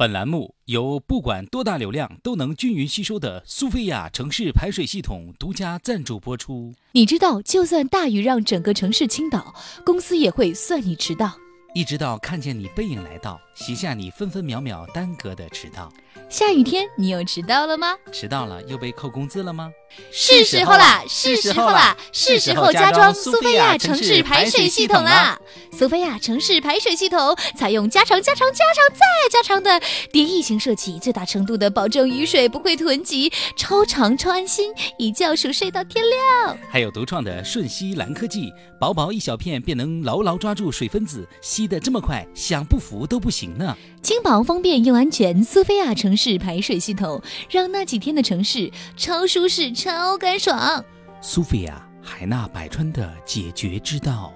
本栏目由不管多大流量都能均匀吸收的苏菲亚城市排水系统独家赞助播出。你知道，就算大雨让整个城市倾倒，公司也会算你迟到。一直到看见你背影来到，写下你分分秒秒耽搁的迟到。下雨天，你又迟到了吗？迟到了又被扣工资了吗？是时候啦，是时候啦，是时候加装苏菲亚城市排水系统啦！苏菲亚城市排水系统采用加长、加长、加长再加长的叠翼型设计，最大程度的保证雨水不会囤积，超长超安心，一觉熟睡到天亮。还有独创的瞬吸蓝科技，薄薄一小片便能牢牢抓住水分子，吸得这么快，想不服都不行呢！轻薄方便又安全，苏菲亚城城市排水系统让那几天的城市超舒适、超干爽。苏菲亚海纳百川的解决之道。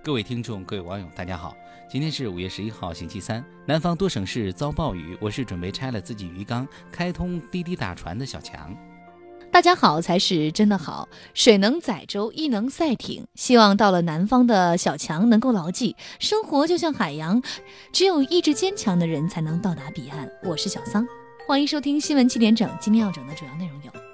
各位听众、各位网友，大家好，今天是五月十一号，星期三。南方多省市遭暴雨，我是准备拆了自己鱼缸、开通滴滴打船的小强。大家好才是真的好，水能载舟，亦能赛艇。希望到了南方的小强能够牢记，生活就像海洋，只有意志坚强的人才能到达彼岸。我是小桑，欢迎收听新闻七点整。今天要整的主要内容有。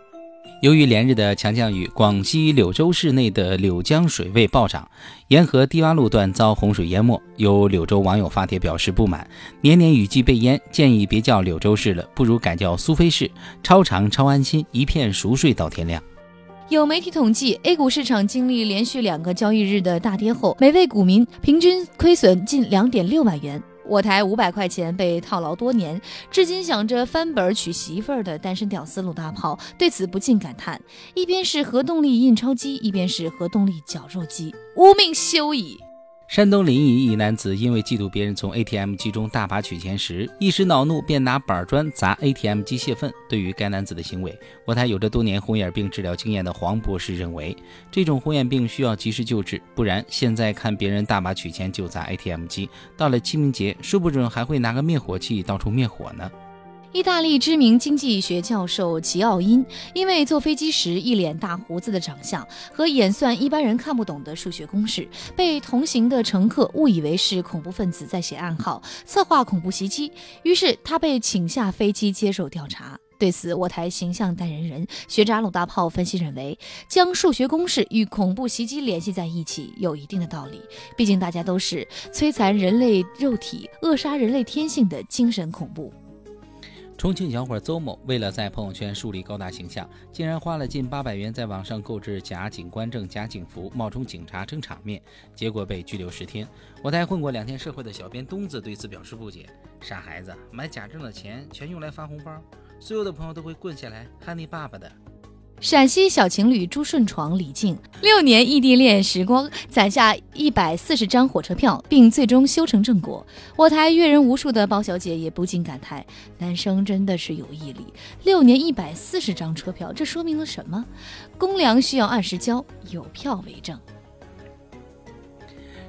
由于连日的强降雨，广西柳州市内的柳江水位暴涨，沿河低洼路段遭洪水淹没。有柳州网友发帖表示不满：年年雨季被淹，建议别叫柳州市了，不如改叫苏菲市，超长超安心，一片熟睡到天亮。有媒体统计，A 股市场经历连续两个交易日的大跌后，每位股民平均亏损近两点六万元。我台五百块钱被套牢多年，至今想着翻本娶媳妇儿的单身屌丝鲁大炮对此不禁感叹：一边是核动力印钞机，一边是核动力绞肉机，无命休矣。山东临沂一男子因为嫉妒别人从 ATM 机中大把取钱时，一时恼怒，便拿板砖砸 ATM 机泄愤。对于该男子的行为，我台有着多年红眼病治疗经验的黄博士认为，这种红眼病需要及时救治，不然现在看别人大把取钱就砸 ATM 机，到了清明节，说不准还会拿个灭火器到处灭火呢。意大利知名经济学教授齐奥因，因为坐飞机时一脸大胡子的长相和演算一般人看不懂的数学公式，被同行的乘客误以为是恐怖分子在写暗号，策划恐怖袭击。于是他被请下飞机接受调查。对此，我台形象代言人学渣鲁大炮分析认为，将数学公式与恐怖袭击联系在一起有一定的道理。毕竟大家都是摧残人类肉体、扼杀人类天性的精神恐怖。重庆小伙邹某为了在朋友圈树立高大形象，竟然花了近八百元在网上购置假警官证、假警服，冒充警察撑场面，结果被拘留十天。我带混过两天社会的小编东子对此表示不解：“傻孩子，买假证的钱全用来发红包，所有的朋友都会跪下来喊你爸爸的。”陕西小情侣朱顺闯、李静六年异地恋时光，攒下一百四十张火车票，并最终修成正果。我台阅人无数的包小姐也不禁感叹：男生真的是有毅力。六年一百四十张车票，这说明了什么？公粮需要按时交，有票为证。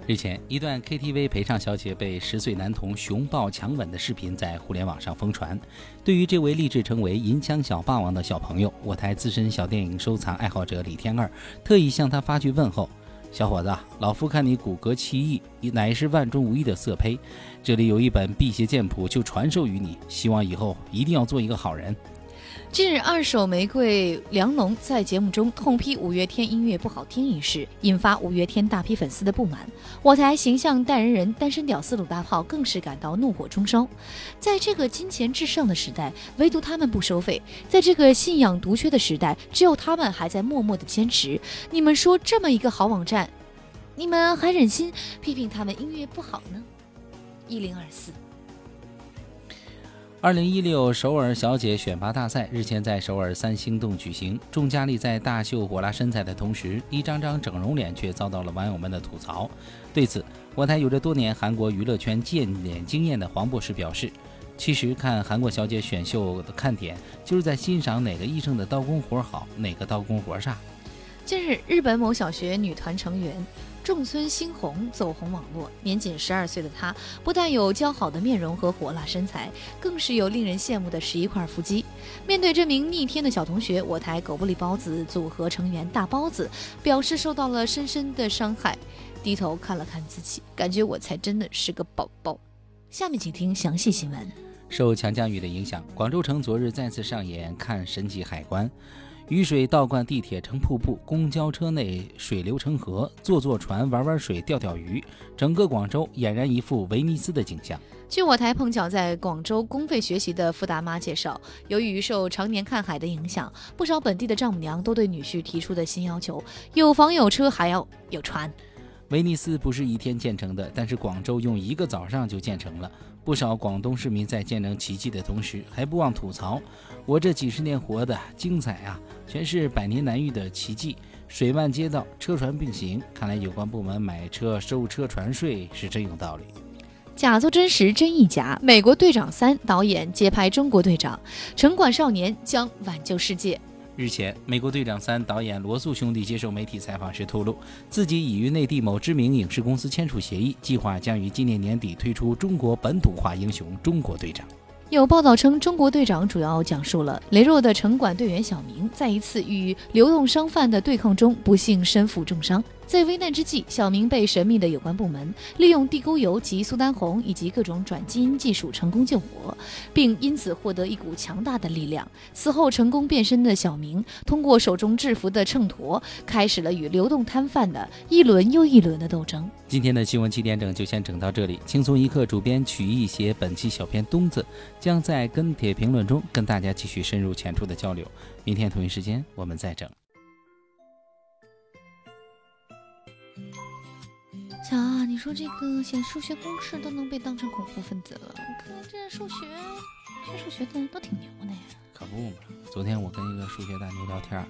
日前，一段 KTV 陪唱小姐被十岁男童熊抱强吻的视频在互联网上疯传。对于这位立志成为银枪小霸王的小朋友，我台资深小电影收藏爱好者李天二特意向他发去问候：“小伙子，老夫看你骨骼奇异，乃是万中无一的色胚。这里有一本辟邪剑谱，就传授于你，希望以后一定要做一个好人。”近日，二手玫瑰梁龙在节目中痛批五月天音乐不好听一事，引发五月天大批粉丝的不满。我台形象代言人单身屌丝鲁大炮更是感到怒火中烧。在这个金钱至上的时代，唯独他们不收费；在这个信仰独缺的时代，只有他们还在默默的坚持。你们说这么一个好网站，你们还忍心批评他们音乐不好呢？一零二四。二零一六首尔小姐选拔大赛日前在首尔三星洞举行，众佳丽在大秀火辣身材的同时，一张张整容脸却遭到了网友们的吐槽。对此，我台有着多年韩国娱乐圈见脸经验的黄博士表示：“其实看韩国小姐选秀的看点，就是在欣赏哪个医生的刀工活好，哪个刀工活差。”近日，日本某小学女团成员。仲村新红走红网络，年仅十二岁的她，不但有姣好的面容和火辣身材，更是有令人羡慕的十一块腹肌。面对这名逆天的小同学，我台狗不理包子组合成员大包子表示受到了深深的伤害，低头看了看自己，感觉我才真的是个宝宝。下面请听详细新闻。受强降雨的影响，广州城昨日再次上演看神奇海关。雨水倒灌地铁成瀑布，公交车内水流成河，坐坐船玩玩水钓钓鱼，整个广州俨然一副威尼斯的景象。据我台碰巧在广州公费学习的傅大妈介绍，由于受常年看海的影响，不少本地的丈母娘都对女婿提出的新要求：有房有车，还要有船。威尼斯不是一天建成的，但是广州用一个早上就建成了。不少广东市民在见证奇迹的同时，还不忘吐槽：“我这几十年活的精彩啊，全是百年难遇的奇迹。水漫街道，车船并行，看来有关部门买车收车船税是真有道理。”假作真实，真亦假。美国队长三导演接拍中国队长，城管少年将挽救世界。日前，美国队长三导演罗素兄弟接受媒体采访时透露，自己已与内地某知名影视公司签署协议，计划将于今年年底推出中国本土化英雄《中国队长》。有报道称，《中国队长》主要讲述了羸弱的城管队员小明，在一次与流动商贩的对抗中，不幸身负重伤。在危难之际，小明被神秘的有关部门利用地沟油及苏丹红以及各种转基因技术成功救活，并因此获得一股强大的力量。此后成功变身的小明，通过手中制服的秤砣，开始了与流动摊贩的一轮又一轮的斗争。今天的新闻七点整就先整到这里。轻松一刻主编曲艺写本期小编东子，将在跟帖评论中跟大家继续深入浅出的交流。明天同一时间我们再整。瞧啊，你说这个写数学公式都能被当成恐怖分子了，看这数学学数学的人都挺牛的呀。可不嘛，昨天我跟一个数学大牛聊天，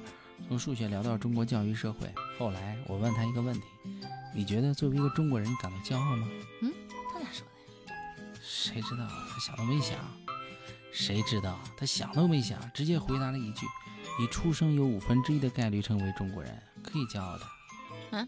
从数学聊到中国教育社会。后来我问他一个问题：你觉得作为一个中国人感到骄傲吗？嗯，他咋说的呀？谁知道他想都没想。谁知道他想都没想，直接回答了一句：你出生有五分之一的概率成为中国人，可以骄傲的。嗯。